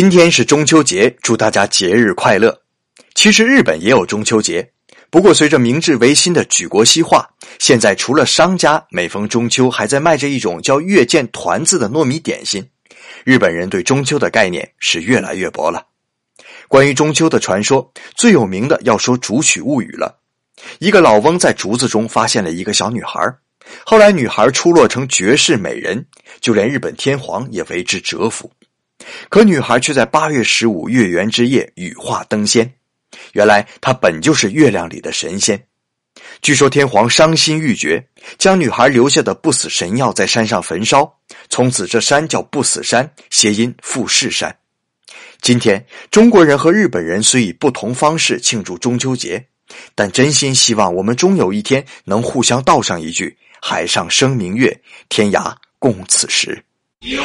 今天是中秋节，祝大家节日快乐。其实日本也有中秋节，不过随着明治维新的举国西化，现在除了商家每逢中秋还在卖着一种叫月见团子的糯米点心，日本人对中秋的概念是越来越薄了。关于中秋的传说，最有名的要说《竹取物语》了。一个老翁在竹子中发现了一个小女孩，后来女孩出落成绝世美人，就连日本天皇也为之折服。可女孩却在八月十五月圆之夜羽化登仙，原来她本就是月亮里的神仙。据说天皇伤心欲绝，将女孩留下的不死神药在山上焚烧，从此这山叫不死山，谐音富士山。今天中国人和日本人虽以不同方式庆祝中秋节，但真心希望我们终有一天能互相道上一句：“海上生明月，天涯共此时。”有。